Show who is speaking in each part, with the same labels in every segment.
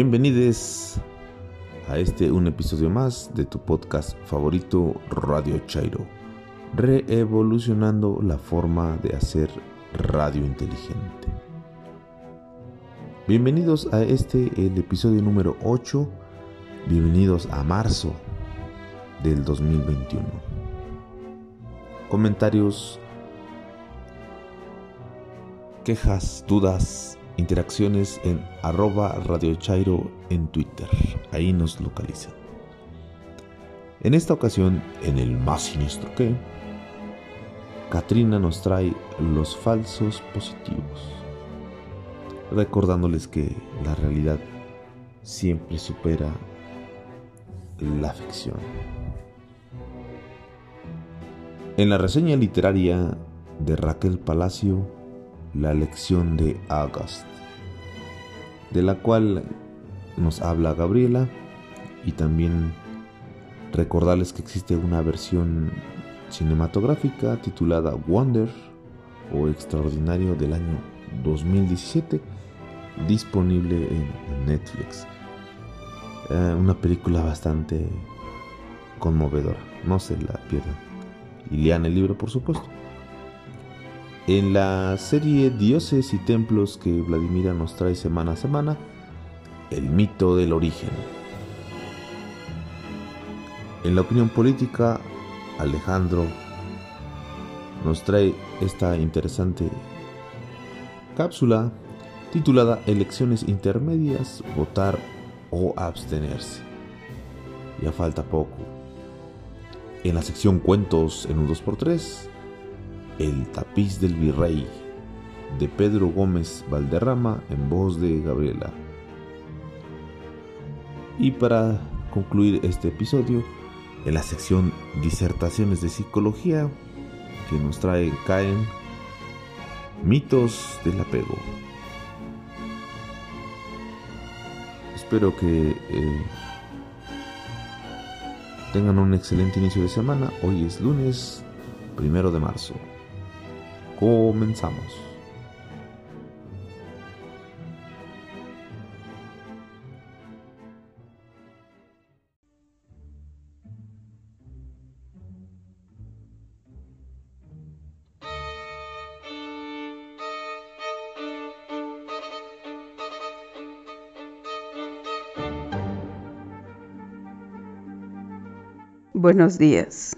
Speaker 1: Bienvenidos a este un episodio más de tu podcast favorito Radio Chairo, reevolucionando la forma de hacer radio inteligente. Bienvenidos a este el episodio número 8, bienvenidos a marzo del 2021. Comentarios, quejas, dudas, interacciones en arroba Radio Chairo en Twitter. Ahí nos localizan. En esta ocasión, en el más siniestro que, Katrina nos trae los falsos positivos, recordándoles que la realidad siempre supera la ficción. En la reseña literaria de Raquel Palacio, la lección de August, de la cual nos habla Gabriela y también recordarles que existe una versión cinematográfica titulada Wonder o Extraordinario del año 2017 disponible en Netflix. Eh, una película bastante conmovedora, no se la pierdan. Y lean el libro por supuesto. En la serie Dioses y Templos que Vladimira nos trae semana a semana, el mito del origen. En la opinión política, Alejandro nos trae esta interesante cápsula titulada Elecciones intermedias, votar o abstenerse. Ya falta poco. En la sección Cuentos en un 2x3, el tapiz del virrey de Pedro Gómez Valderrama en voz de Gabriela. Y para concluir este episodio, en la sección Disertaciones de Psicología, que nos trae Caen Mitos del Apego. Espero que eh, tengan un excelente inicio de semana. Hoy es lunes primero de marzo. Comenzamos.
Speaker 2: Buenos días.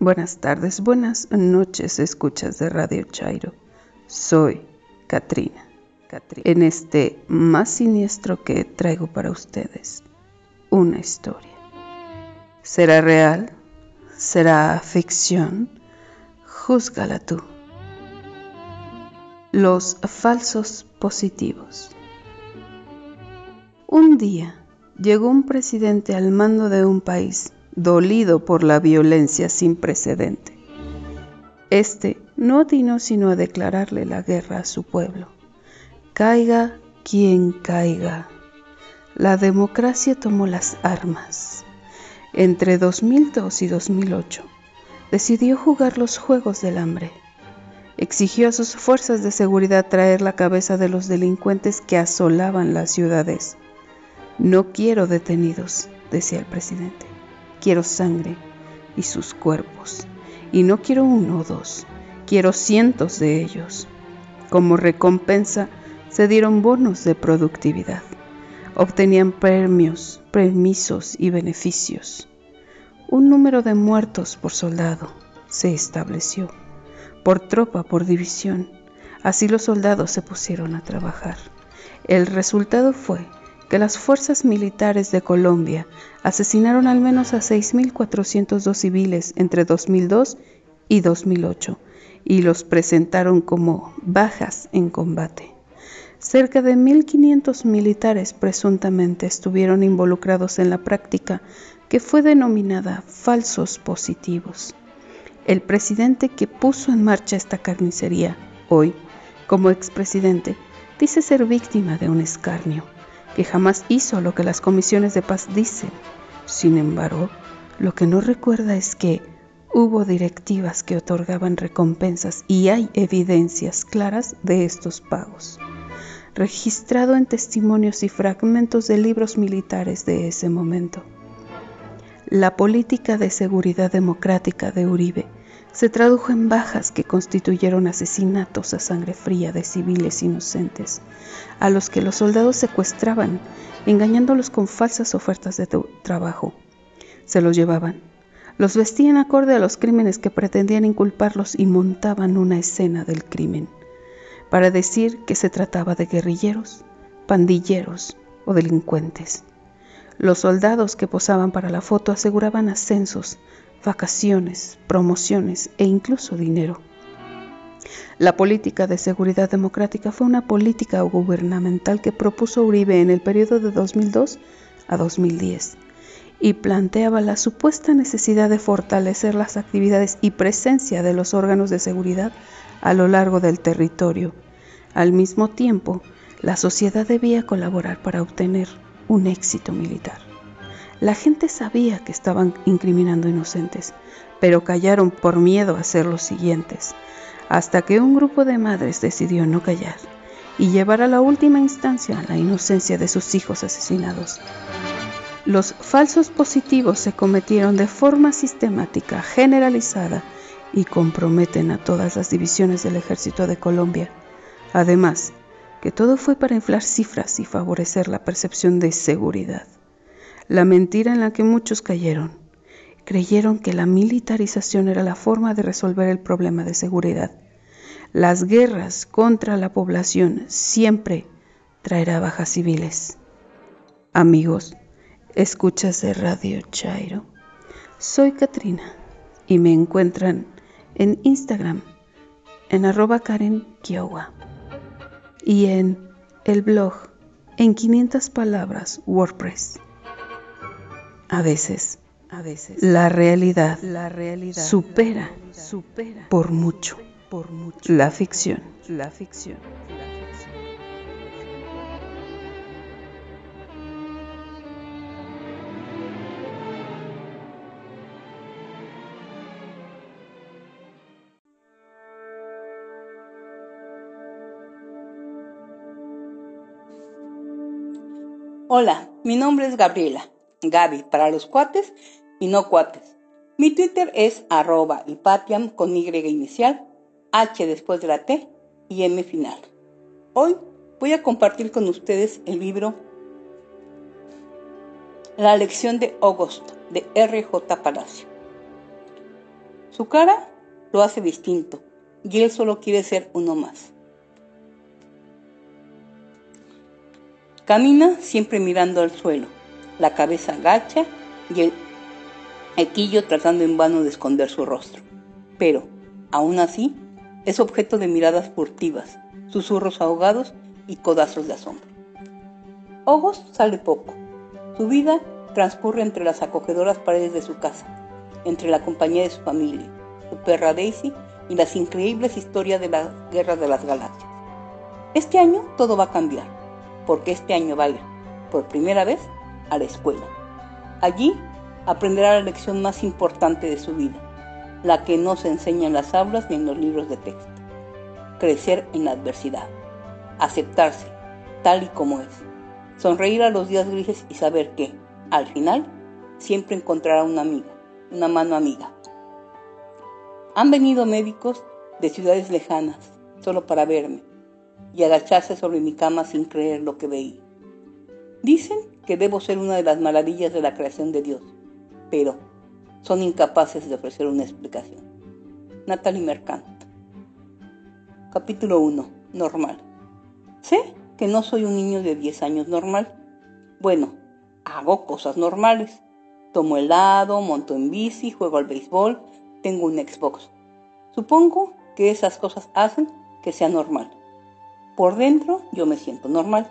Speaker 2: Buenas tardes, buenas noches, escuchas de Radio Chairo. Soy Katrina. En este más siniestro que traigo para ustedes, una historia. ¿Será real? ¿Será ficción? Júzgala tú. Los falsos positivos. Un día llegó un presidente al mando de un país dolido por la violencia sin precedente. Este no atinó sino a declararle la guerra a su pueblo. Caiga quien caiga. La democracia tomó las armas. Entre 2002 y 2008 decidió jugar los Juegos del Hambre. Exigió a sus fuerzas de seguridad traer la cabeza de los delincuentes que asolaban las ciudades. No quiero detenidos, decía el presidente quiero sangre y sus cuerpos. Y no quiero uno o dos, quiero cientos de ellos. Como recompensa se dieron bonos de productividad. Obtenían premios, permisos y beneficios. Un número de muertos por soldado se estableció, por tropa, por división. Así los soldados se pusieron a trabajar. El resultado fue que las fuerzas militares de Colombia asesinaron al menos a 6.402 civiles entre 2002 y 2008 y los presentaron como bajas en combate. Cerca de 1.500 militares presuntamente estuvieron involucrados en la práctica que fue denominada falsos positivos. El presidente que puso en marcha esta carnicería, hoy, como expresidente, dice ser víctima de un escarnio que jamás hizo lo que las comisiones de paz dicen. Sin embargo, lo que no recuerda es que hubo directivas que otorgaban recompensas y hay evidencias claras de estos pagos. registrado en testimonios y fragmentos de libros militares de ese momento. La política de seguridad democrática de Uribe se tradujo en bajas que constituyeron asesinatos a sangre fría de civiles inocentes, a los que los soldados secuestraban, engañándolos con falsas ofertas de trabajo. Se los llevaban, los vestían acorde a los crímenes que pretendían inculparlos y montaban una escena del crimen para decir que se trataba de guerrilleros, pandilleros o delincuentes. Los soldados que posaban para la foto aseguraban ascensos, vacaciones, promociones e incluso dinero. La política de seguridad democrática fue una política gubernamental que propuso Uribe en el periodo de 2002 a 2010 y planteaba la supuesta necesidad de fortalecer las actividades y presencia de los órganos de seguridad a lo largo del territorio al mismo tiempo, la sociedad debía colaborar para obtener un éxito militar. La gente sabía que estaban incriminando inocentes, pero callaron por miedo a hacer los siguientes, hasta que un grupo de madres decidió no callar y llevar a la última instancia la inocencia de sus hijos asesinados. Los falsos positivos se cometieron de forma sistemática, generalizada y comprometen a todas las divisiones del ejército de Colombia Además, que todo fue para inflar cifras y favorecer la percepción de seguridad. La mentira en la que muchos cayeron. Creyeron que la militarización era la forma de resolver el problema de seguridad. Las guerras contra la población siempre traerá bajas civiles. Amigos, escuchas de Radio Chairo. Soy Katrina y me encuentran en Instagram en arroba Karen Kiowa y en el blog en 500 palabras WordPress. A veces, a veces la realidad, la realidad supera, supera por mucho, por mucho la ficción, la ficción.
Speaker 3: Hola, mi nombre es Gabriela, Gaby para los cuates y no cuates. Mi Twitter es arroba patiam con Y inicial, H después de la T y M final. Hoy voy a compartir con ustedes el libro La lección de August de R.J. Palacio. Su cara lo hace distinto y él solo quiere ser uno más. Camina siempre mirando al suelo, la cabeza agacha y el equillo tratando en vano de esconder su rostro. Pero, aún así, es objeto de miradas furtivas, susurros ahogados y codazos de asombro. Ogos sale poco. Su vida transcurre entre las acogedoras paredes de su casa, entre la compañía de su familia, su perra Daisy y las increíbles historias de la guerra de las galaxias. Este año todo va a cambiar porque este año va a ir, por primera vez, a la escuela. Allí aprenderá la lección más importante de su vida, la que no se enseña en las aulas ni en los libros de texto. Crecer en la adversidad, aceptarse tal y como es, sonreír a los días grises y saber que, al final, siempre encontrará una amiga, una mano amiga. Han venido médicos de ciudades lejanas solo para verme, y agacharse sobre mi cama sin creer lo que veía. Dicen que debo ser una de las maravillas de la creación de Dios, pero son incapaces de ofrecer una explicación. Natalie Mercant. Capítulo 1. Normal. Sé que no soy un niño de 10 años normal. Bueno, hago cosas normales. Tomo helado, monto en bici, juego al béisbol, tengo un Xbox. Supongo que esas cosas hacen que sea normal. Por dentro yo me siento normal,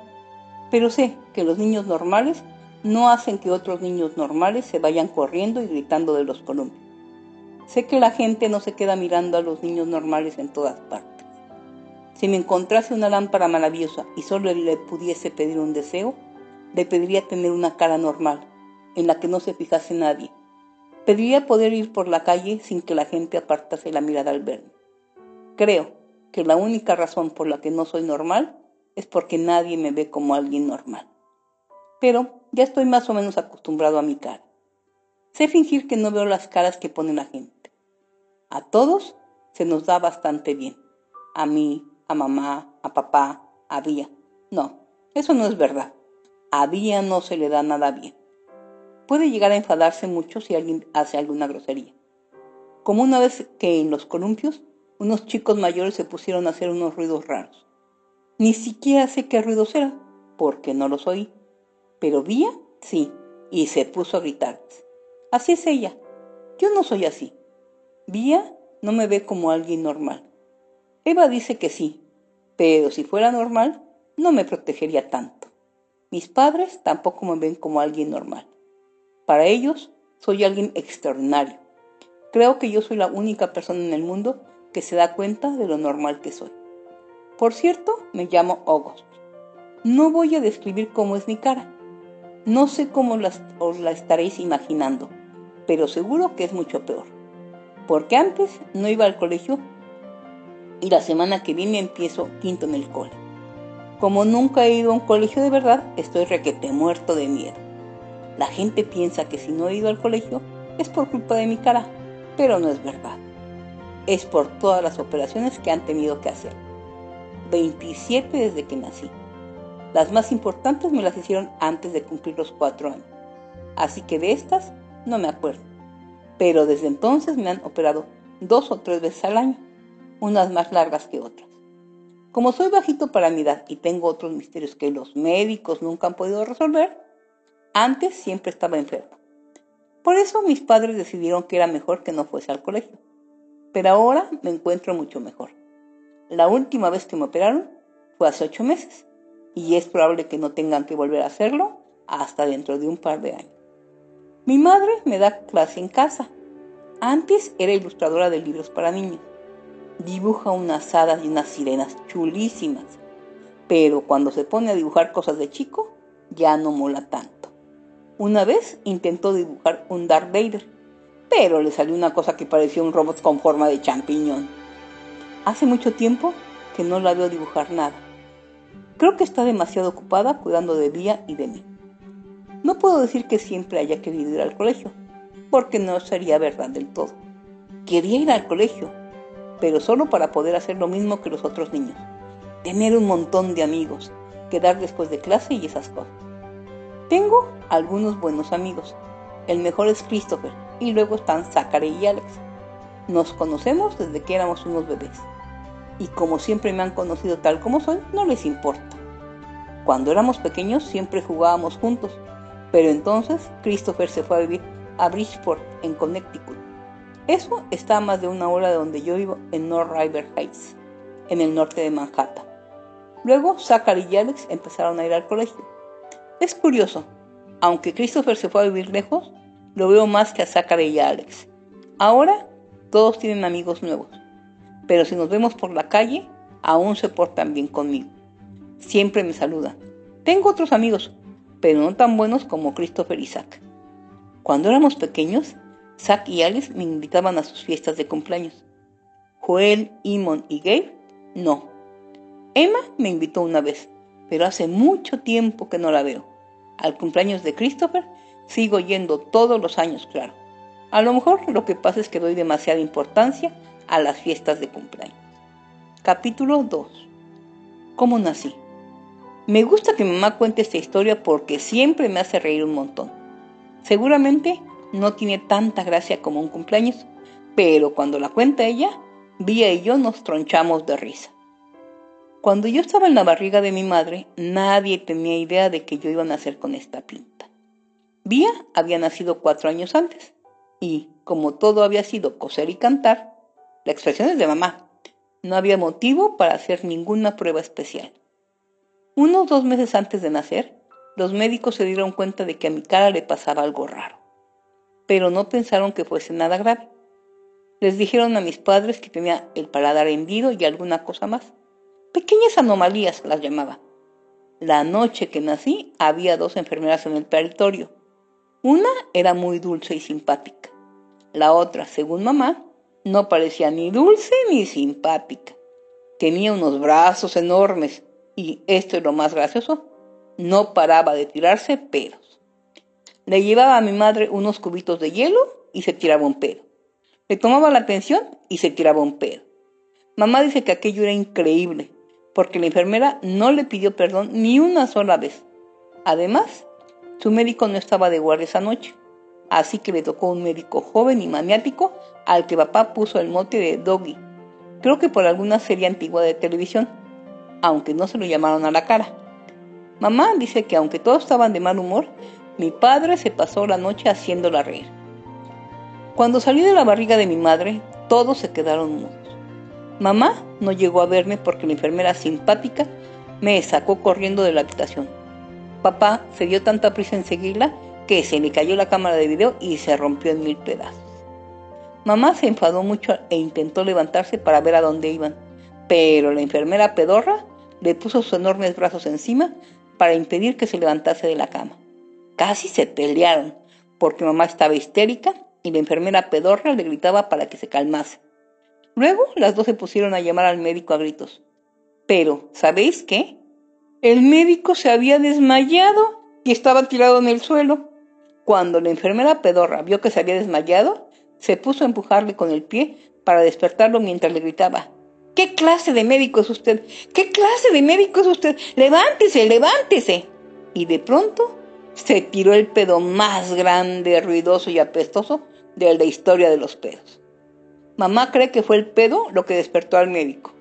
Speaker 3: pero sé que los niños normales no hacen que otros niños normales se vayan corriendo y gritando de los columpios. Sé que la gente no se queda mirando a los niños normales en todas partes. Si me encontrase una lámpara maravillosa y solo le pudiese pedir un deseo, le pediría tener una cara normal, en la que no se fijase nadie. Pediría poder ir por la calle sin que la gente apartase la mirada al verme. Creo que la única razón por la que no soy normal es porque nadie me ve como alguien normal. Pero ya estoy más o menos acostumbrado a mi cara. Sé fingir que no veo las caras que pone la gente. A todos se nos da bastante bien. A mí, a mamá, a papá, a Vía. No, eso no es verdad. A Vía no se le da nada bien. Puede llegar a enfadarse mucho si alguien hace alguna grosería. Como una vez que en los columpios unos chicos mayores se pusieron a hacer unos ruidos raros. Ni siquiera sé qué ruidos eran, porque no los oí. Pero Vía, sí, y se puso a gritarles. Así es ella. Yo no soy así. Vía no me ve como alguien normal. Eva dice que sí, pero si fuera normal, no me protegería tanto. Mis padres tampoco me ven como alguien normal. Para ellos, soy alguien extraordinario. Creo que yo soy la única persona en el mundo que se da cuenta de lo normal que soy. Por cierto, me llamo August. No voy a describir cómo es mi cara. No sé cómo os la estaréis imaginando pero seguro que es mucho peor. Porque antes no iba al colegio y la semana que viene empiezo quinto en el cole. Como nunca he ido a un colegio de verdad, estoy requete muerto de miedo. La gente piensa que si no he ido al colegio es por culpa de mi cara, pero no es verdad. Es por todas las operaciones que han tenido que hacer. 27 desde que nací. Las más importantes me las hicieron antes de cumplir los 4 años. Así que de estas no me acuerdo. Pero desde entonces me han operado dos o tres veces al año, unas más largas que otras. Como soy bajito para mi edad y tengo otros misterios que los médicos nunca han podido resolver, antes siempre estaba enfermo. Por eso mis padres decidieron que era mejor que no fuese al colegio. Pero ahora me encuentro mucho mejor. La última vez que me operaron fue hace ocho meses y es probable que no tengan que volver a hacerlo hasta dentro de un par de años. Mi madre me da clase en casa. Antes era ilustradora de libros para niños. Dibuja unas hadas y unas sirenas chulísimas. Pero cuando se pone a dibujar cosas de chico, ya no mola tanto. Una vez intentó dibujar un Darth Vader, pero le salió una cosa que parecía un robot con forma de champiñón. Hace mucho tiempo que no la veo dibujar nada. Creo que está demasiado ocupada cuidando de Vía y de mí. No puedo decir que siempre haya querido ir al colegio, porque no sería verdad del todo. Quería ir al colegio, pero solo para poder hacer lo mismo que los otros niños. Tener un montón de amigos, quedar después de clase y esas cosas. Tengo algunos buenos amigos. El mejor es Christopher y luego están Zachary y Alex. Nos conocemos desde que éramos unos bebés. Y como siempre me han conocido tal como soy, no les importa. Cuando éramos pequeños siempre jugábamos juntos pero entonces Christopher se fue a vivir a Bridgeport, en Connecticut. Eso está a más de una hora de donde yo vivo, en North River Heights, en el norte de Manhattan. Luego Zachary y Alex empezaron a ir al colegio. Es curioso, aunque Christopher se fue a vivir lejos, lo veo más que a Zachary y a Alex. Ahora todos tienen amigos nuevos, pero si nos vemos por la calle, aún se portan bien conmigo. Siempre me saludan. Tengo otros amigos, pero no tan buenos como Christopher y Zack. Cuando éramos pequeños, Zack y Alice me invitaban a sus fiestas de cumpleaños. Joel, Imon y Gabe, no. Emma me invitó una vez, pero hace mucho tiempo que no la veo. Al cumpleaños de Christopher sigo yendo todos los años, claro. A lo mejor lo que pasa es que doy demasiada importancia a las fiestas de cumpleaños. Capítulo 2. ¿Cómo nací? Me gusta que mamá cuente esta historia porque siempre me hace reír un montón. Seguramente no tiene tanta gracia como un cumpleaños, pero cuando la cuenta ella, Vía y yo nos tronchamos de risa. Cuando yo estaba en la barriga de mi madre, nadie tenía idea de que yo iba a nacer con esta pinta. Vía había nacido cuatro años antes y, como todo había sido coser y cantar, la expresión es de mamá, no había motivo para hacer ninguna prueba especial. Unos dos meses antes de nacer, los médicos se dieron cuenta de que a mi cara le pasaba algo raro, pero no pensaron que fuese nada grave. Les dijeron a mis padres que tenía el paladar hendido y alguna cosa más. Pequeñas anomalías las llamaba. La noche que nací había dos enfermeras en el territorio. Una era muy dulce y simpática. La otra, según mamá, no parecía ni dulce ni simpática. Tenía unos brazos enormes Y esto es lo más gracioso, no paraba de tirarse pedos. Le llevaba a mi madre unos cubitos de hielo y se tiraba un pedo. Le tomaba la atención y se tiraba un pedo. Mamá dice que aquello era increíble, porque la enfermera no le pidió perdón ni una sola vez. Además, su médico no estaba de guardia esa noche, así que le tocó un médico joven y maniático al que papá puso el mote de Doggy. Creo que por alguna serie antigua de televisión, aunque no se lo llamaron a la cara. Mamá dice que aunque todos estaban de mal humor, mi padre se pasó la noche haciéndola reír. Cuando salí de la barriga de mi madre, todos se quedaron mudos. Mamá no llegó a verme porque la enfermera simpática me sacó corriendo de la habitación. Papá se dio tanta prisa en seguirla que se le cayó la cámara de video y se rompió en mil pedazos. Mamá se enfadó mucho e intentó levantarse para ver a dónde iban, pero la enfermera pedorra le puso sus enormes brazos encima para impedir que se levantase de la cama. Casi se pelearon, porque mamá estaba histérica y la enfermera pedorra le gritaba para que se calmase. Luego las dos se pusieron a llamar al médico a gritos. Pero, ¿sabéis qué? El médico se había desmayado y estaba tirado en el suelo. Cuando la enfermera pedorra vio que se había desmayado, se puso a empujarle con el pie para despertarlo mientras le gritaba, ¿Qué clase de médico es usted? ¿Qué clase de médico es usted? Levántese, levántese. Y de pronto se tiró el pedo más grande, ruidoso y apestoso de la historia de los pedos. Mamá cree que fue el pedo lo que despertó al médico.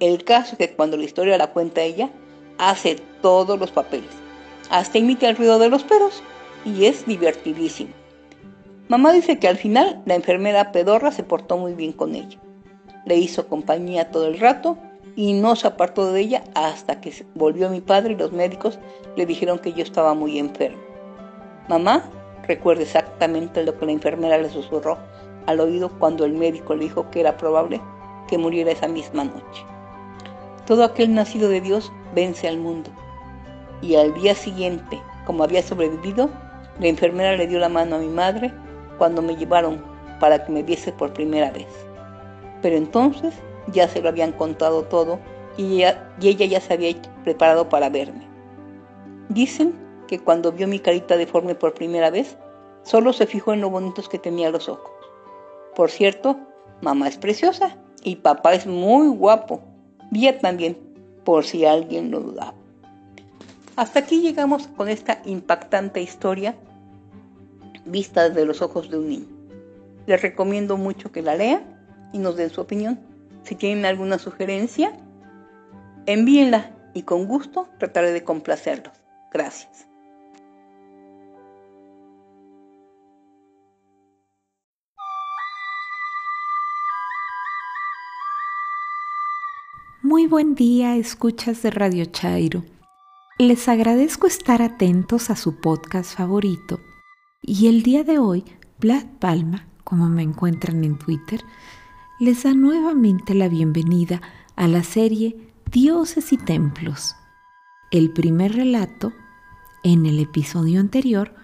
Speaker 3: El caso es que cuando la historia la cuenta ella, hace todos los papeles. Hasta imita el ruido de los pedos y es divertidísimo. Mamá dice que al final la enfermera pedorra se portó muy bien con ella. Le hizo compañía todo el rato y no se apartó de ella hasta que volvió mi padre y los médicos le dijeron que yo estaba muy enfermo. Mamá recuerda exactamente lo que la enfermera le susurró al oído cuando el médico le dijo que era probable que muriera esa misma noche. Todo aquel nacido de Dios vence al mundo. Y al día siguiente, como había sobrevivido, la enfermera le dio la mano a mi madre cuando me llevaron para que me viese por primera vez. Pero entonces ya se lo habían contado todo y ella, ya se había preparado para verme. Dicen que cuando vio mi carita deforme por primera vez, solo se fijó en lo bonitos que tenía los ojos. Por cierto, mamá es preciosa y papá es muy guapo. Vía también, por si alguien lo dudaba. Hasta aquí llegamos con esta impactante historia vista desde los ojos de un niño. Les recomiendo mucho que la lean y nos den su opinión. Si tienen alguna sugerencia, envíenla y con gusto trataré de complacerlos. Gracias.
Speaker 4: Muy buen día, escuchas de Radio Chairo. Les agradezco estar atentos a su podcast favorito y el día de hoy, Vlad Palma, como me encuentran en Twitter, les da nuevamente la bienvenida a la serie Dioses y Templos. El primer relato, en el episodio anterior,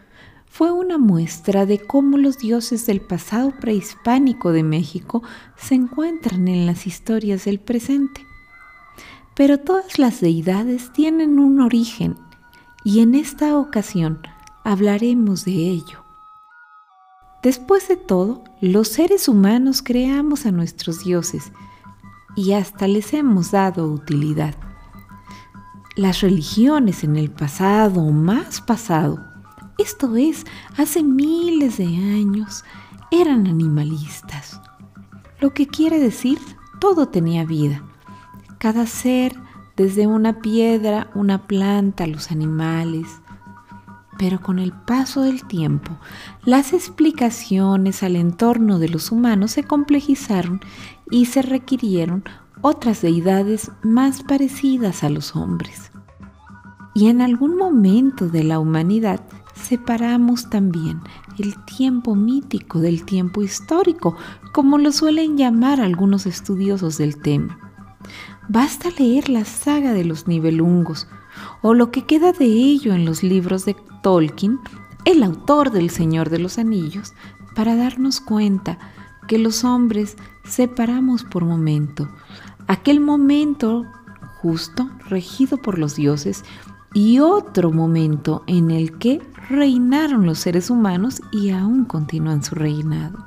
Speaker 4: fue una muestra de cómo los dioses del pasado prehispánico de México se encuentran en las historias del presente. Pero todas las deidades tienen un origen y en esta ocasión hablaremos de ello. Después de todo, los seres humanos creamos a nuestros dioses y hasta les hemos dado utilidad. Las religiones en el pasado o más pasado, esto es, hace miles de años, eran animalistas. Lo que quiere decir, todo tenía vida. Cada ser, desde una piedra, una planta, los animales, pero con el paso del tiempo, las explicaciones al entorno de los humanos se complejizaron y se requirieron otras deidades más parecidas a los hombres. Y en algún momento de la humanidad separamos también el tiempo mítico del tiempo histórico, como lo suelen llamar algunos estudiosos del tema. Basta leer la saga de los nivelungos o lo que queda de ello en los libros de Tolkien, el autor del Señor de los Anillos, para darnos cuenta que los hombres separamos por momento. Aquel momento justo, regido por los dioses, y otro momento en el que reinaron los seres humanos y aún continúan su reinado.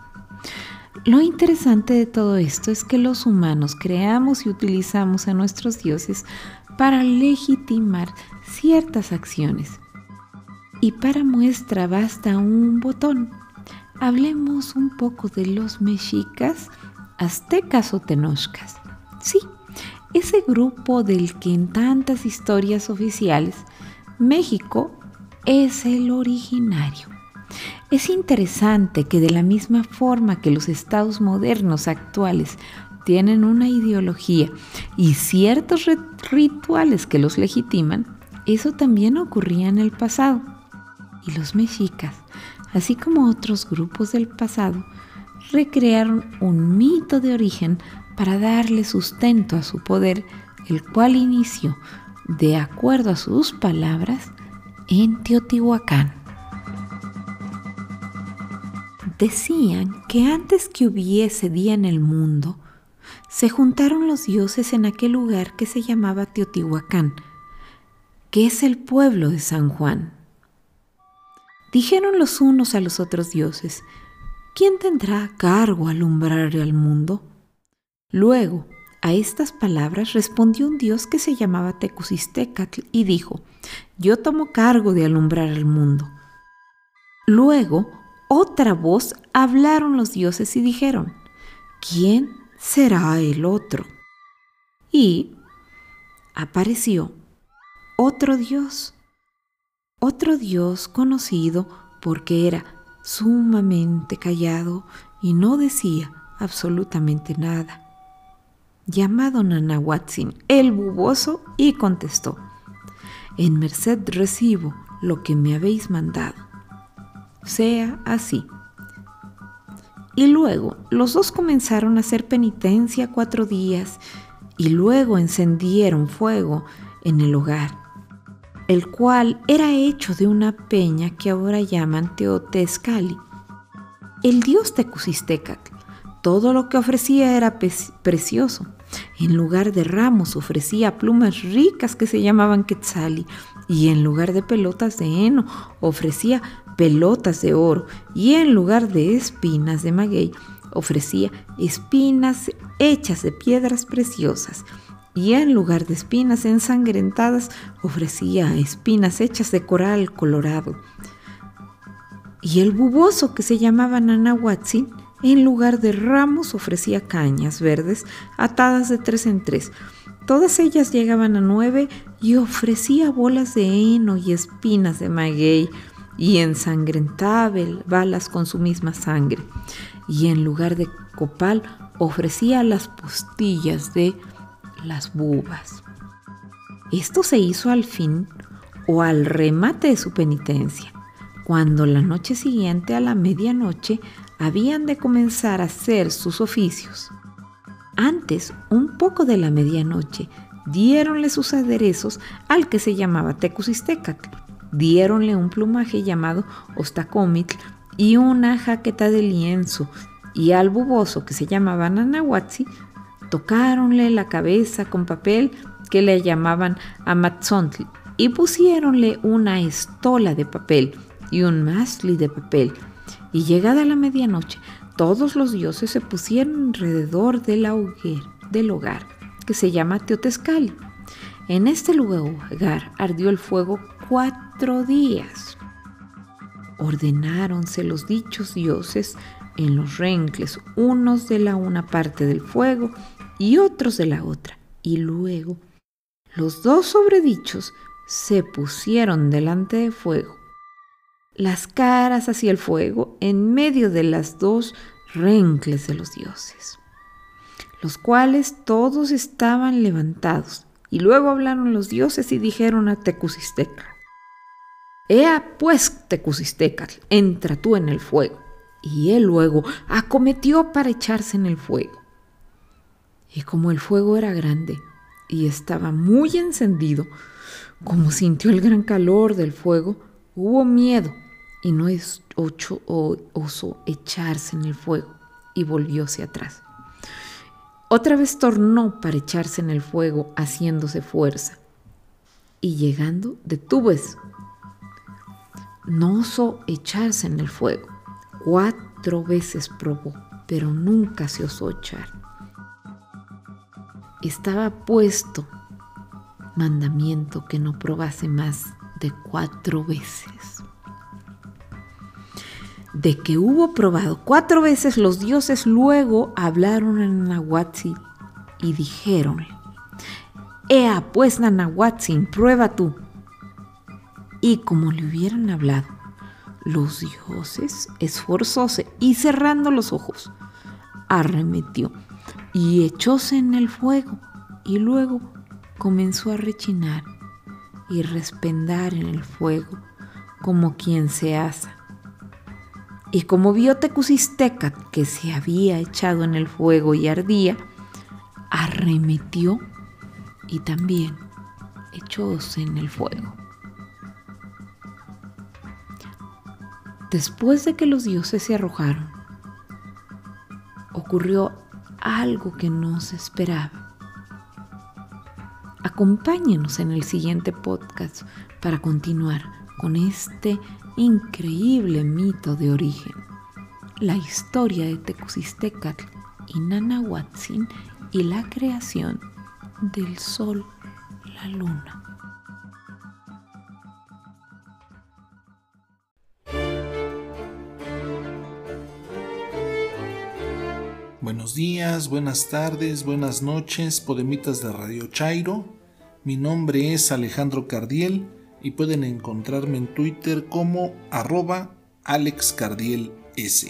Speaker 4: Lo interesante de todo esto es que los humanos creamos y utilizamos a nuestros dioses para legitimar ciertas acciones. Y para muestra basta un botón. Hablemos un poco de los mexicas, aztecas o tenochcas. Sí, ese grupo del que en tantas historias oficiales México es el originario. Es interesante que de la misma forma que los estados modernos actuales tienen una ideología y ciertos rituales que los legitiman, eso también ocurría en el pasado. Y los mexicas, así como otros grupos del pasado, recrearon un mito de origen para darle sustento a su poder, el cual inició, de acuerdo a sus palabras, en Teotihuacán. Decían que antes que hubiese día en el mundo, se juntaron los dioses en aquel lugar que se llamaba Teotihuacán, que es el pueblo de San Juan. Dijeron los unos a los otros dioses, ¿quién tendrá cargo alumbrar al mundo? Luego, a estas palabras respondió un dios que se llamaba Tecusistecatl y dijo, yo tomo cargo de alumbrar al mundo. Luego, otra voz hablaron los dioses y dijeron, ¿quién será el otro. Y apareció otro Dios, otro Dios conocido porque era sumamente callado y no decía absolutamente nada, llamado Nanahuatzin, el buboso, y contestó, en merced recibo lo que me habéis mandado. Sea así. Y luego los dos comenzaron a hacer penitencia cuatro días y luego encendieron fuego en el hogar, el cual era hecho de una peña que ahora llaman Teotezcali. El dios Tecusistecatl, todo lo que ofrecía era precioso. En lugar de ramos ofrecía plumas ricas que se llamaban quetzali y en lugar de pelotas de heno ofrecía pelotas de oro y en lugar de espinas de maguey ofrecía espinas hechas de piedras preciosas y en lugar de espinas ensangrentadas ofrecía espinas hechas de coral colorado. Y el buboso que se llamaba Nanahuatzin, en lugar de ramos ofrecía cañas verdes atadas de tres en tres. Todas ellas llegaban a nueve y ofrecía bolas de heno y espinas de maguey y ensangrentaba balas con su misma sangre, y en lugar de copal ofrecía las postillas de las bubas. Esto se hizo al fin o al remate de su penitencia, cuando la noche siguiente a la medianoche habían de comenzar a hacer sus oficios. Antes, un poco de la medianoche, diéronle sus aderezos al que se llamaba Tecusistecatl, diéronle un plumaje llamado ostacomitl y una jaqueta de lienzo, y al buboso que se llamaba Nanahuatzi, tocáronle la cabeza con papel que le llamaban amatzontl y pusiéronle una estola de papel y un masli de papel. Y llegada la medianoche, todos los dioses se pusieron alrededor del, del hogar, que se llama Teotescali. En este lugar ardió el fuego cuatro días. Ordenáronse los dichos dioses en los rencles, unos de la una parte del fuego y otros de la otra. Y luego los dos sobredichos se pusieron delante de fuego, las caras hacia el fuego en medio de las dos rencles de los dioses, los cuales todos estaban levantados. Y luego hablaron los dioses y dijeron a Tecusisteca, Ea pues, Tecusistecatl, entra tú en el fuego. Y él luego acometió para echarse en el fuego. Y como el fuego era grande y estaba muy encendido, como sintió el gran calor del fuego, hubo miedo y no es osó echarse en el fuego y volvióse atrás. Otra vez tornó para echarse en el fuego, haciéndose fuerza. Y llegando, detuvo eso. No osó echarse en el fuego. Cuatro veces probó, pero nunca se osó echar. Estaba puesto mandamiento que no probase más de cuatro veces. De que hubo probado cuatro veces, los dioses luego hablaron en Nahuatzin y dijeron, Ea pues Nanahuatzin, prueba tú. Y como le hubieran hablado, los dioses esforzóse y cerrando los ojos, arremetió y echóse en el fuego y luego comenzó a rechinar y respendar en el fuego como quien se asa. Y como vio Tecusistecat que se había echado en el fuego y ardía, arremetió y también echóse en el fuego. Después de que los dioses se arrojaron, ocurrió algo que no se esperaba. Acompáñenos en el siguiente podcast para continuar con este increíble mito de origen, la historia de Tecusistecatl y Nanahuatzin y la creación del sol, la luna.
Speaker 5: Días, buenas tardes, buenas noches, podemitas de Radio Chairo. Mi nombre es Alejandro Cardiel y pueden encontrarme en Twitter como arroba AlexCardielS.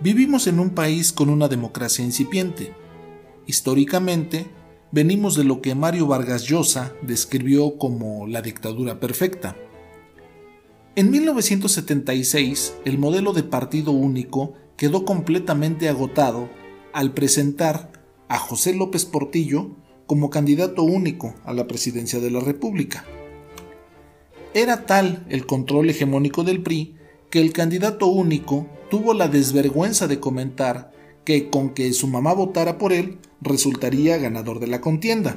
Speaker 5: Vivimos en un país con una democracia incipiente. Históricamente, venimos de lo que Mario Vargas Llosa describió como la dictadura perfecta. En 1976, el modelo de partido único quedó completamente agotado al presentar a José López Portillo como candidato único a la presidencia de la República. Era tal el control hegemónico del PRI que el candidato único tuvo la desvergüenza de comentar que con que su mamá votara por él resultaría ganador de la contienda.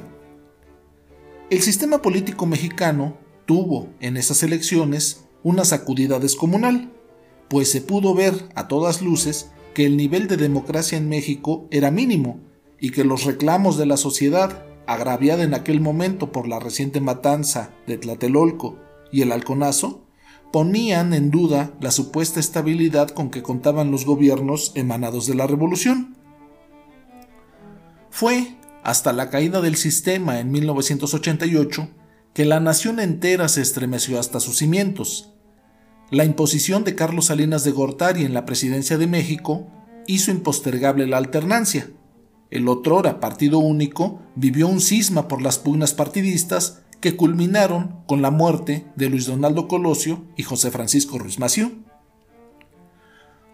Speaker 5: El sistema político mexicano tuvo en esas elecciones una sacudida descomunal pues se pudo ver a todas luces que el nivel de democracia en México era mínimo y que los reclamos de la sociedad, agraviada en aquel momento por la reciente matanza de Tlatelolco y el halconazo, ponían en duda la supuesta estabilidad con que contaban los gobiernos emanados de la revolución. Fue hasta la caída del sistema en 1988 que la nación entera se estremeció hasta sus cimientos, la imposición de Carlos Salinas de Gortari en la presidencia de México hizo impostergable la alternancia. El otrora partido único vivió un cisma por las pugnas partidistas que culminaron con la muerte de Luis Donaldo Colosio y José Francisco Ruiz Massieu.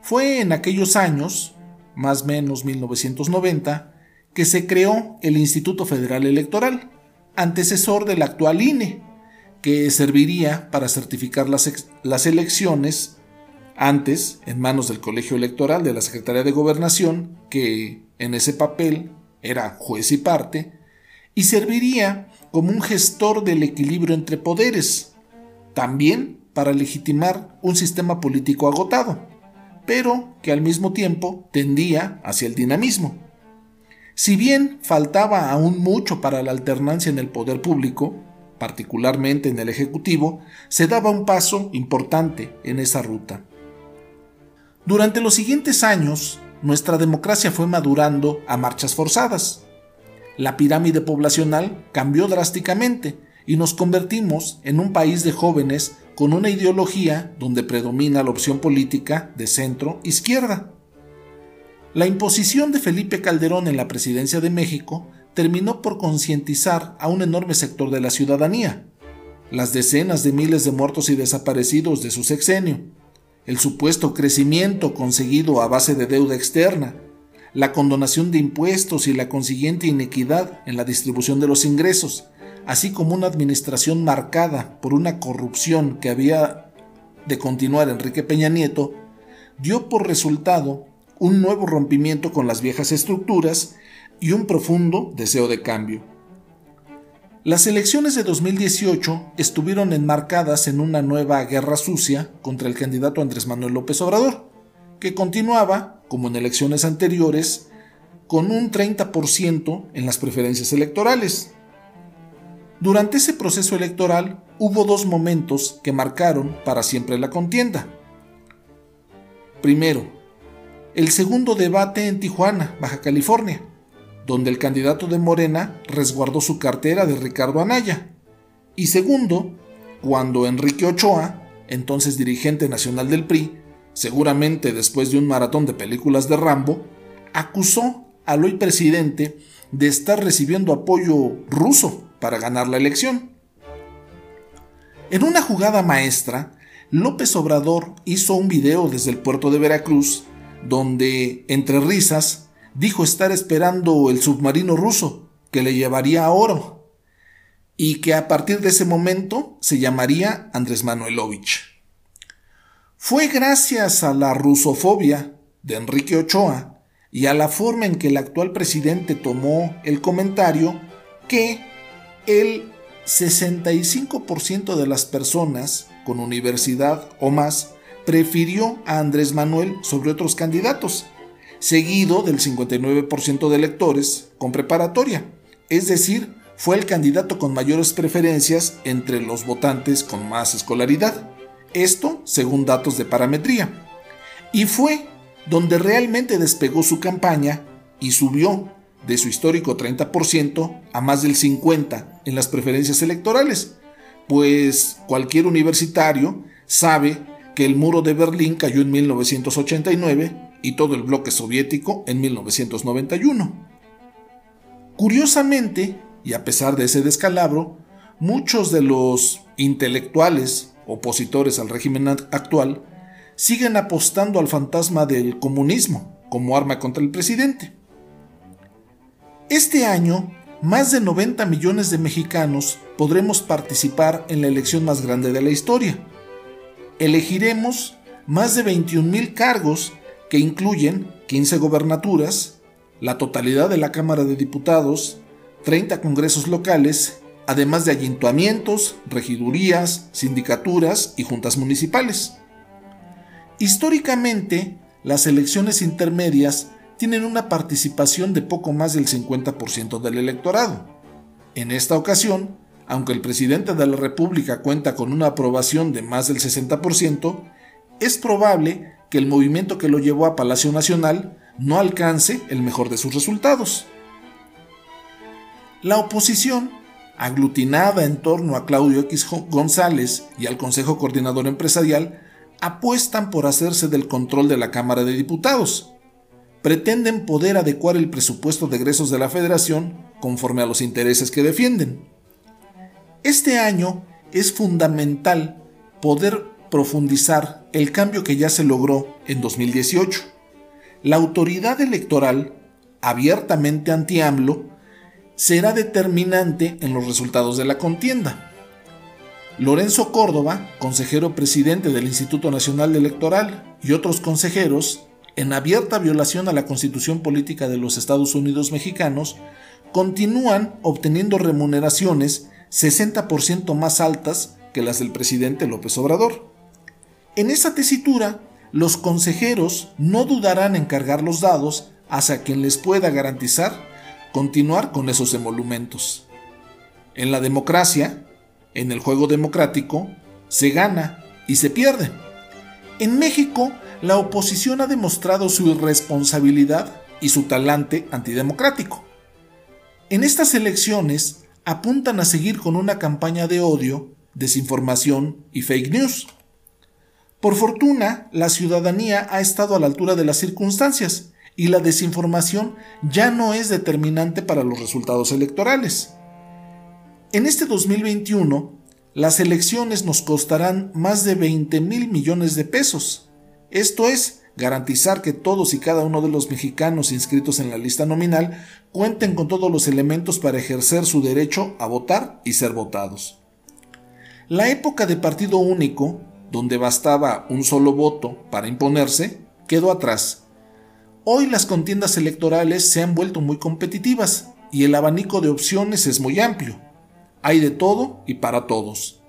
Speaker 5: Fue en aquellos años, más o menos 1990, que se creó el Instituto Federal Electoral, antecesor del actual INE, que serviría para certificar las, las elecciones antes en manos del Colegio Electoral de la Secretaría de Gobernación, que en ese papel era juez y parte, y serviría como un gestor del equilibrio entre poderes, también para legitimar un sistema político agotado, pero que al mismo tiempo tendía hacia el dinamismo. Si bien faltaba aún mucho para la alternancia en el poder público, particularmente en el Ejecutivo, se daba un paso importante en esa ruta. Durante los siguientes años, nuestra democracia fue madurando a marchas forzadas. La pirámide poblacional cambió drásticamente y nos convertimos en un país de jóvenes con una ideología donde predomina la opción política de centro-izquierda. La imposición de Felipe Calderón en la presidencia de México terminó por concientizar a un enorme sector de la ciudadanía. Las decenas de miles de muertos y desaparecidos de su sexenio, el supuesto crecimiento conseguido a base de deuda externa, la condonación de impuestos y la consiguiente inequidad en la distribución de los ingresos, así como una administración marcada por una corrupción que había de continuar Enrique Peña Nieto, dio por resultado un nuevo rompimiento con las viejas estructuras y un profundo deseo de cambio. Las elecciones de 2018 estuvieron enmarcadas en una nueva guerra sucia contra el candidato Andrés Manuel López Obrador, que continuaba, como en elecciones anteriores, con un 30% en las preferencias electorales. Durante ese proceso electoral hubo dos momentos que marcaron para siempre la contienda. Primero, el segundo debate en Tijuana, Baja California, donde el candidato de Morena resguardó su cartera de Ricardo Anaya. Y segundo, cuando Enrique Ochoa, entonces dirigente nacional del PRI, seguramente después de un maratón de películas de Rambo, acusó al hoy presidente de estar recibiendo apoyo ruso para ganar la elección. En una jugada maestra, López Obrador hizo un video desde el puerto de Veracruz donde, entre risas, dijo estar esperando el submarino ruso que le llevaría a oro y que a partir de ese momento se llamaría Andrés Manuelovich. Fue gracias a la rusofobia de Enrique Ochoa y a la forma en que el actual presidente tomó el comentario que el 65% de las personas con universidad o más prefirió a Andrés Manuel sobre otros candidatos seguido del 59% de electores con preparatoria, es decir, fue el candidato con mayores preferencias entre los votantes con más escolaridad. Esto según datos de parametría. Y fue donde realmente despegó su campaña y subió de su histórico 30% a más del 50% en las preferencias electorales, pues cualquier universitario sabe que el muro de Berlín cayó en 1989 y todo el bloque soviético en 1991. Curiosamente, y a pesar de ese descalabro, muchos de los intelectuales opositores al régimen actual siguen apostando al fantasma del comunismo como arma contra el presidente. Este año, más de 90 millones de mexicanos podremos participar en la elección más grande de la historia. Elegiremos más de 21 mil cargos que incluyen 15 gobernaturas, la totalidad de la Cámara de Diputados, 30 congresos locales, además de ayuntamientos, regidurías, sindicaturas y juntas municipales. Históricamente, las elecciones intermedias tienen una participación de poco más del 50% del electorado. En esta ocasión, aunque el presidente de la República cuenta con una aprobación de más del 60%, es probable que el movimiento que lo llevó a Palacio Nacional no alcance el mejor de sus resultados. La oposición, aglutinada en torno a Claudio X González y al Consejo Coordinador Empresarial, apuestan por hacerse del control de la Cámara de Diputados. Pretenden poder adecuar el presupuesto de egresos de la Federación conforme a los intereses que defienden. Este año es fundamental poder profundizar el cambio que ya se logró en 2018. La autoridad electoral, abiertamente anti-AMLO, será determinante en los resultados de la contienda. Lorenzo Córdoba, consejero presidente del Instituto Nacional Electoral, y otros consejeros, en abierta violación a la Constitución Política de los Estados Unidos Mexicanos, continúan obteniendo remuneraciones 60% más altas que las del presidente López Obrador. En esa tesitura, los consejeros no dudarán en cargar los dados hacia quien les pueda garantizar continuar con esos emolumentos. En la democracia, en el juego democrático, se gana y se pierde. En México, la oposición ha demostrado su irresponsabilidad y su talante antidemocrático. En estas elecciones apuntan a seguir con una campaña de odio, desinformación y fake news. Por fortuna, la ciudadanía ha estado a la altura de las circunstancias y la desinformación ya no es determinante para los resultados electorales. En este 2021, las elecciones nos costarán más de 20 mil millones de pesos. Esto es, garantizar que todos y cada uno de los mexicanos inscritos en la lista nominal cuenten con todos los elementos para ejercer su derecho a votar y ser votados. La época de partido único donde bastaba un solo voto para imponerse, quedó atrás. Hoy las contiendas electorales se han vuelto muy competitivas y el abanico de opciones es muy amplio. Hay de todo y para todos.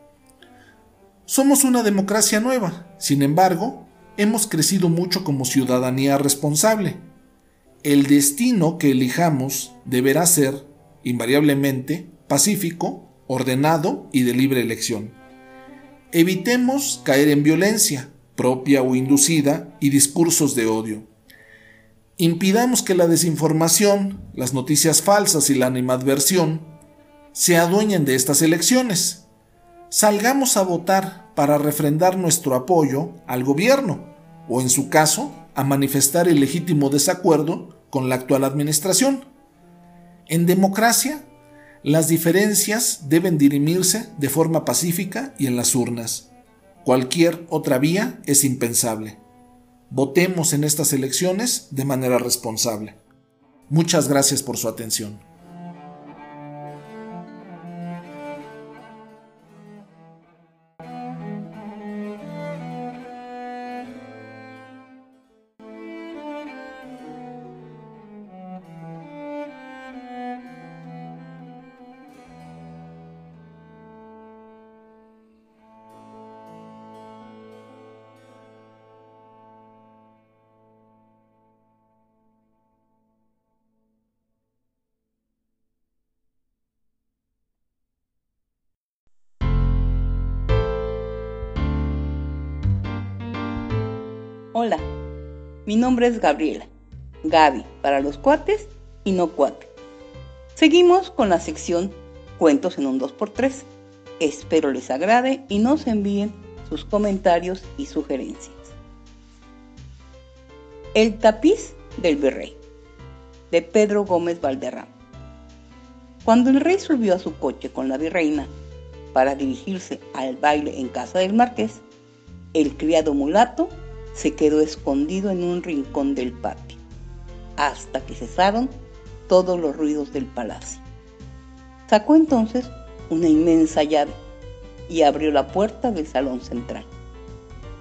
Speaker 5: Somos una democracia nueva, sin embargo, hemos crecido mucho como ciudadanía responsable. El destino que elijamos deberá ser, invariablemente, pacífico, ordenado y de libre elección. Evitemos caer en violencia, propia o inducida, y discursos de odio. Impidamos que la desinformación, las noticias falsas y la animadversión se adueñen de estas elecciones. Salgamos a votar para refrendar nuestro apoyo al gobierno o, en su caso, a manifestar el legítimo desacuerdo con la actual administración. En democracia, las diferencias deben dirimirse de forma pacífica y en las urnas. Cualquier otra vía es impensable. Votemos en estas elecciones de manera responsable. Muchas gracias por su atención.
Speaker 3: Hola, mi nombre es Gabriela, Gaby para los cuates y no cuate. Seguimos con la sección Cuentos en un 2x3. Espero les agrade y nos envíen sus comentarios y sugerencias. El tapiz del virrey, de Pedro Gómez Valderrama. Cuando el rey subió a su coche con la virreina para dirigirse al baile en casa del marqués, el criado mulato se quedó escondido en un rincón del patio, hasta que cesaron todos los ruidos del palacio. Sacó entonces una inmensa llave y abrió la puerta del salón central.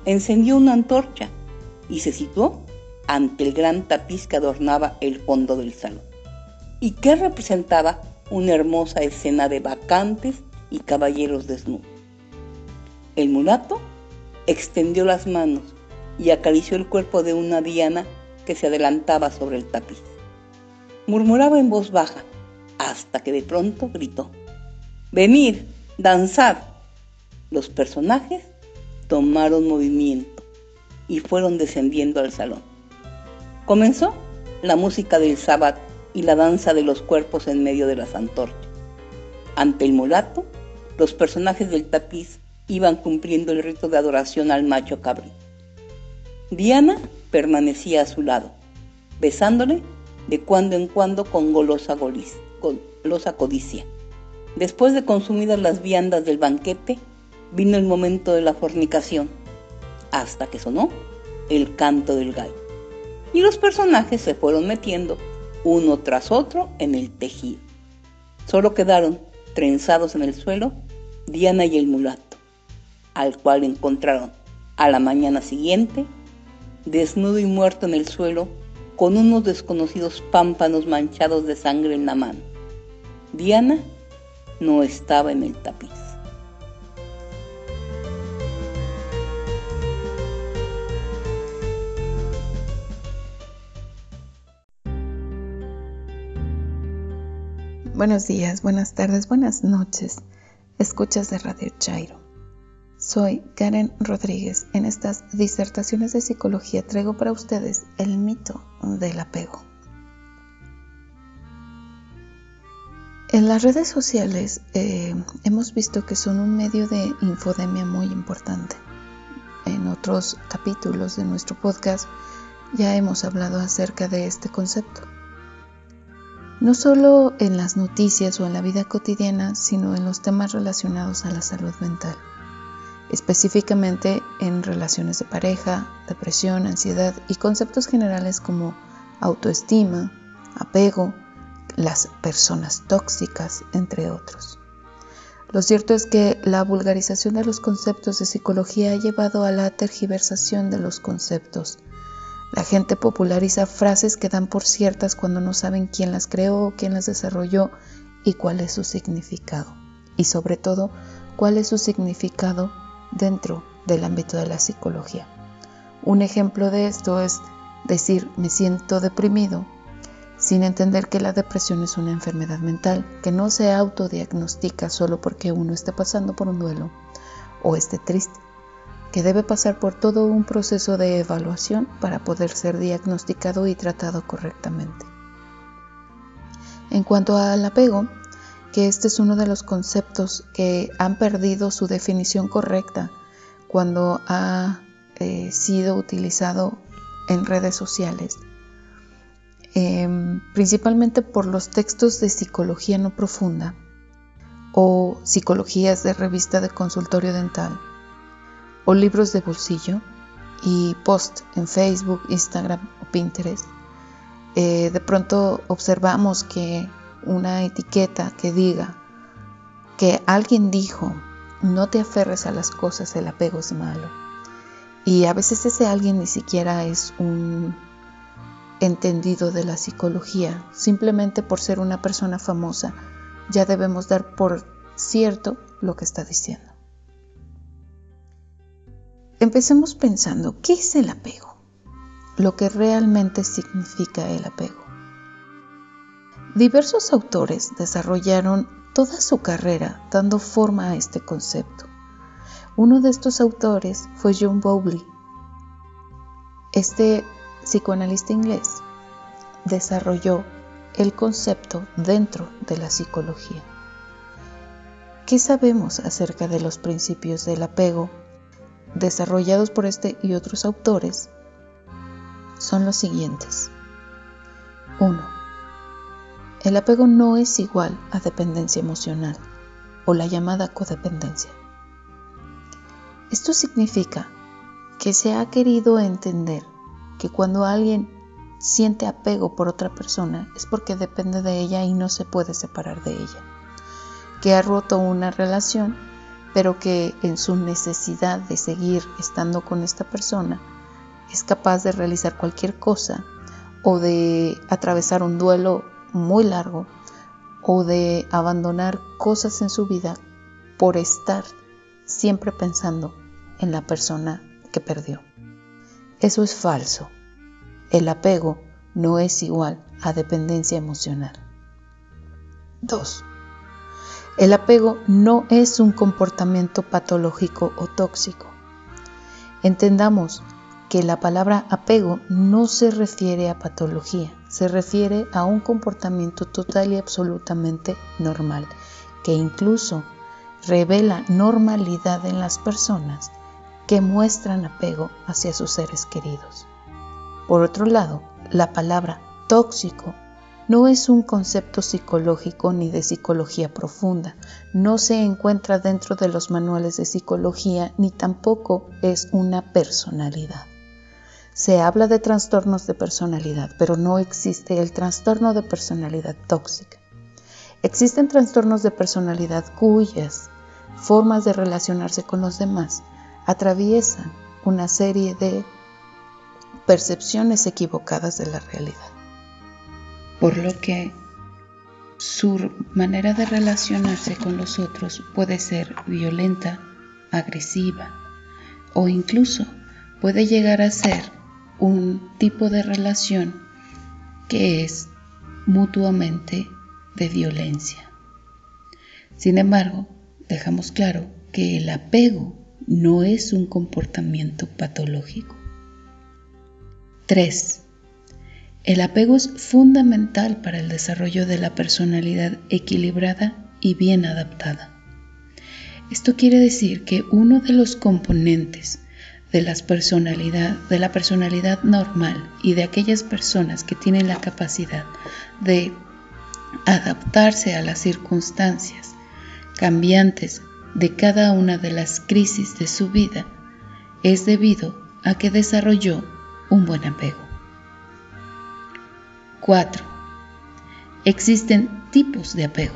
Speaker 3: Encendió una antorcha y se situó ante el gran tapiz que adornaba el fondo del salón y que representaba una hermosa escena de vacantes y caballeros desnudos. El mulato extendió las manos y acarició el cuerpo de una diana que se adelantaba sobre el tapiz. Murmuraba en voz baja, hasta que de pronto gritó, Venid, danzad. Los personajes tomaron movimiento y fueron descendiendo al salón. Comenzó la música del sábado y la danza de los cuerpos en medio de las antorchas. Ante el mulato, los personajes del tapiz iban cumpliendo el rito de adoración al macho cabrito. Diana permanecía a su lado, besándole de cuando en cuando con golosa, codicia. Después de consumidas las viandas del banquete, vino el momento de la fornicación, hasta que sonó el canto del gallo. Y los personajes se fueron metiendo uno tras otro en el tejido. Solo quedaron trenzados en el suelo Diana y el mulato, al cual encontraron a la mañana siguiente desnudo y muerto en el suelo, con unos desconocidos pámpanos manchados de sangre en la mano. Diana no estaba en el tapiz.
Speaker 6: Buenos días, buenas tardes, buenas noches. Escuchas de Radio Chairo. Soy Karen Rodríguez. En estas disertaciones de psicología traigo para ustedes el mito del apego. En las redes sociales eh, hemos visto que son un medio de infodemia muy importante. En otros capítulos de nuestro podcast ya hemos hablado acerca de este concepto. No solo en las noticias o en la vida cotidiana, sino en los temas relacionados a la salud mental específicamente en relaciones de pareja, depresión, ansiedad y conceptos generales como autoestima, apego, las personas tóxicas, entre otros. Lo cierto es que la vulgarización de los conceptos de psicología ha llevado a la tergiversación de los conceptos, La gente populariza frases que dan por ciertas cuando no saben quién las creó, quién las desarrolló y cuál es su significado. Y sobre todo, cuál es su significado dentro del ámbito de la psicología. Un ejemplo de esto es decir me siento deprimido sin entender que la depresión es una enfermedad mental que no se autodiagnostica solo porque uno esté pasando por un duelo o esté triste que debe pasar por todo un proceso de evaluación para poder ser diagnosticado y tratado correctamente. En cuanto al apego, que este es uno de los conceptos que han perdido su definición correcta cuando ha eh, sido utilizado en redes sociales, em, principalmente por los textos de psicología no profunda o psicologías de revista de consultorio dental o libros de bolsillo y post en Facebook, Instagram o Pinterest, eh, de pronto observamos que una etiqueta que diga que alguien dijo, no te aferres a las cosas, el apego es malo. Y a veces ese alguien ni siquiera es un entendido de la psicología, simplemente por ser una persona famosa, ya debemos dar por cierto lo que está diciendo. Empecemos pensando, ¿qué es el apego? Lo que realmente significa el apego. Diversos autores desarrollaron toda su carrera dando forma a este concepto. Uno de estos autores fue John Bowley. Este psicoanalista inglés desarrolló el concepto dentro de la psicología. ¿Qué sabemos acerca de los principios del apego desarrollados por este y otros autores son los siguientes. 1. El apego no es igual a dependencia emocional o la llamada codependencia. Esto significa que se ha querido entender que cuando alguien siente apego por otra persona es porque depende de ella y no se puede separar de ella, que ha roto una relación pero que en su necesidad de seguir estando con esta persona es capaz de realizar cualquier cosa o de atravesar un duelo muy largo o de abandonar cosas en su vida por estar siempre pensando en la persona que perdió. Eso es falso. El apego no es igual a dependencia emocional. 2. El apego no es un comportamiento patológico o tóxico. Entendamos que la palabra apego no se refiere a patología, se refiere a un comportamiento total y absolutamente normal, que incluso revela normalidad en las personas que muestran apego hacia sus seres queridos. Por otro lado, la palabra tóxico no es un concepto psicológico ni de psicología profunda, no se encuentra dentro de los manuales de psicología ni tampoco es una personalidad. Se habla de trastornos de personalidad, pero no existe el trastorno de personalidad tóxica. Existen trastornos de personalidad cuyas formas de relacionarse con los demás atraviesan una serie de percepciones equivocadas de la realidad por lo que su manera de relacionarse con los otros puede ser violenta, agresiva o incluso puede llegar a ser un tipo de relación que es mutuamente de violencia. Sin embargo, dejamos claro que el apego no es un comportamiento patológico. 3. El apego es fundamental para el desarrollo de la personalidad equilibrada y bien adaptada. Esto quiere decir que uno de los componentes de, personalidad, de la personalidad normal y de aquellas personas que tienen la capacidad de adaptarse a las circunstancias cambiantes de cada una de las crisis de su vida es debido a que desarrolló un buen apego. 4. Existen tipos de apego.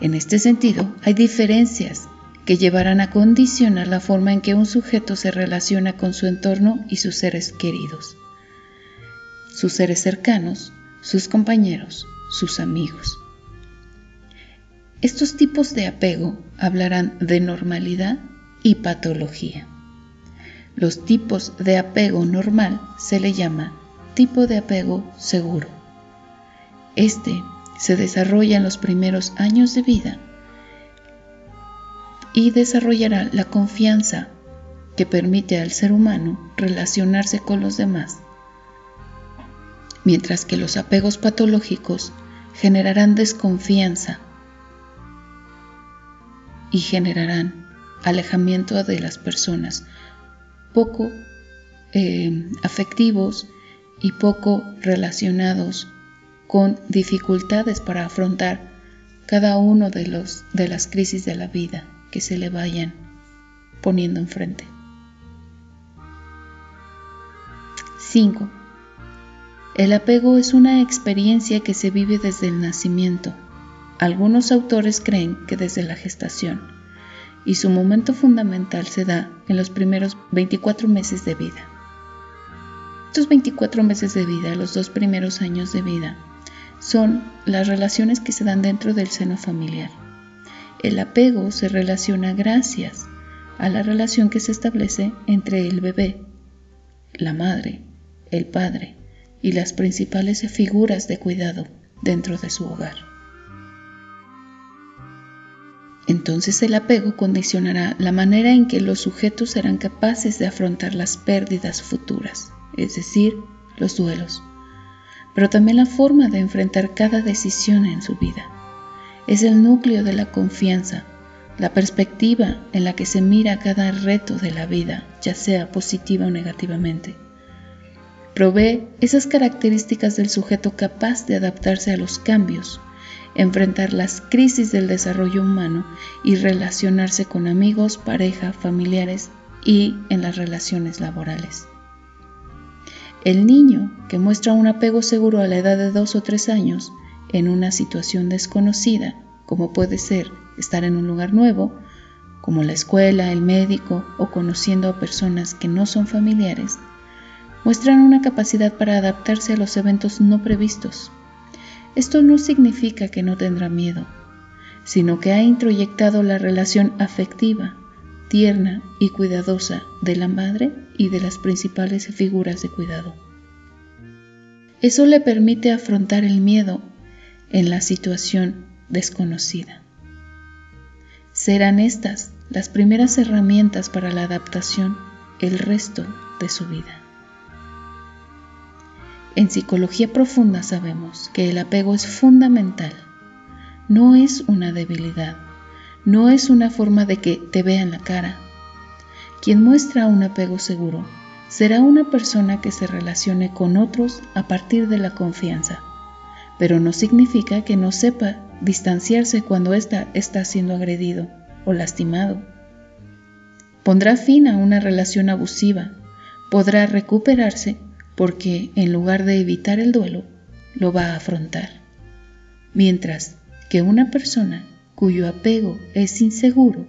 Speaker 6: En este sentido, hay diferencias que llevarán a condicionar la forma en que un sujeto se relaciona con su entorno y sus seres queridos, sus seres cercanos, sus compañeros, sus amigos. Estos tipos de apego hablarán de normalidad y patología. Los tipos de apego normal se le llama tipo de apego seguro. Este se desarrolla en los primeros años de vida y desarrollará la confianza que permite al ser humano relacionarse con los demás, mientras que los apegos patológicos generarán desconfianza y generarán alejamiento de las personas, poco eh, afectivos y poco relacionados con dificultades para afrontar cada uno de, los, de las crisis de la vida que se le vayan poniendo enfrente. 5. El apego es una experiencia que se vive desde el nacimiento. Algunos autores creen que desde la gestación, y su momento fundamental se da en los primeros 24 meses de vida. Estos 24 meses de vida, los dos primeros años de vida, son las relaciones que se dan dentro del seno familiar. El apego se relaciona gracias a la relación que se establece entre el bebé, la madre, el padre y las principales figuras de cuidado dentro de su hogar. Entonces el apego condicionará la manera en que los sujetos serán capaces de afrontar las pérdidas futuras, es decir, los duelos, pero también la forma de enfrentar cada decisión en su vida es el núcleo de la confianza, la perspectiva en la que se mira cada reto de la vida, ya sea positiva o negativamente. Provee esas características del sujeto capaz de adaptarse a los cambios, enfrentar las crisis del desarrollo humano y relacionarse con amigos, pareja, familiares y en las relaciones laborales. El niño que muestra un apego seguro a la edad de dos o tres años en una situación desconocida, como puede ser estar en un lugar nuevo, como la escuela, el médico o conociendo a personas que no son familiares, muestran una capacidad para adaptarse a los eventos no previstos. Esto no significa que no tendrá miedo, sino que ha introyectado la relación afectiva, tierna y cuidadosa de la madre y de las principales figuras de cuidado. Eso le permite afrontar el miedo en la situación desconocida. Serán estas las primeras herramientas para la adaptación el resto de su vida. En psicología profunda sabemos que el apego es fundamental, no es una debilidad, no es una forma de que te vean la cara. Quien muestra un apego seguro será una persona que se relacione con otros a partir de la confianza pero no significa que no sepa distanciarse cuando ésta está siendo agredido o lastimado. Pondrá fin a una relación abusiva, podrá recuperarse porque en lugar de evitar el duelo, lo va a afrontar. Mientras que una persona cuyo apego es inseguro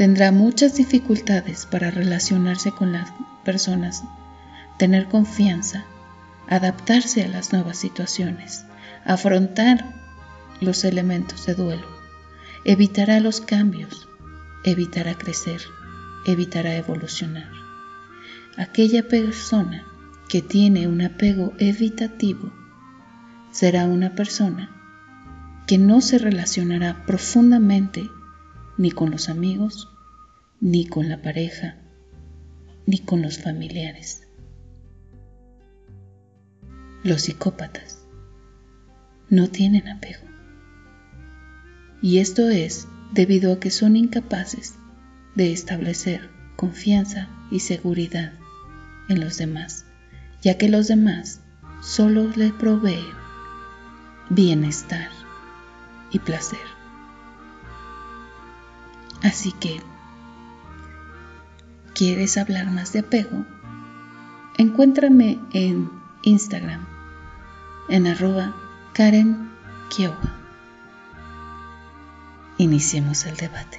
Speaker 6: tendrá muchas dificultades para relacionarse con las personas, tener confianza, adaptarse a las nuevas situaciones, afrontar los elementos de duelo, evitará los cambios, evitará crecer, evitará evolucionar. Aquella persona que tiene un apego evitativo será una persona que no se relacionará profundamente ni con los amigos, ni con la pareja, ni con los familiares los psicópatas no tienen apego. Y esto es debido a que son incapaces de establecer confianza y seguridad en los demás, ya que los demás solo le proveen bienestar y placer. Así que, ¿quieres hablar más de apego? Encuéntrame en Instagram en arroba Karen Kiowa. Iniciemos el debate.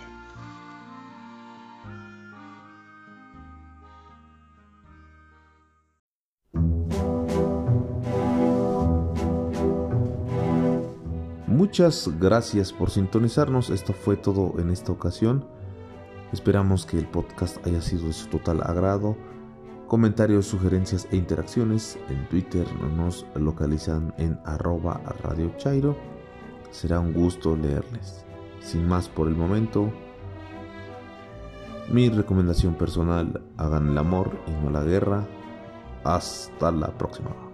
Speaker 1: Muchas gracias por sintonizarnos. Esto fue todo en esta ocasión. Esperamos que el podcast haya sido de su total agrado. Comentarios, sugerencias e interacciones en Twitter nos localizan en arroba. Será un gusto leerles. Sin más por el momento, mi recomendación personal, hagan el amor y no la guerra. Hasta la próxima.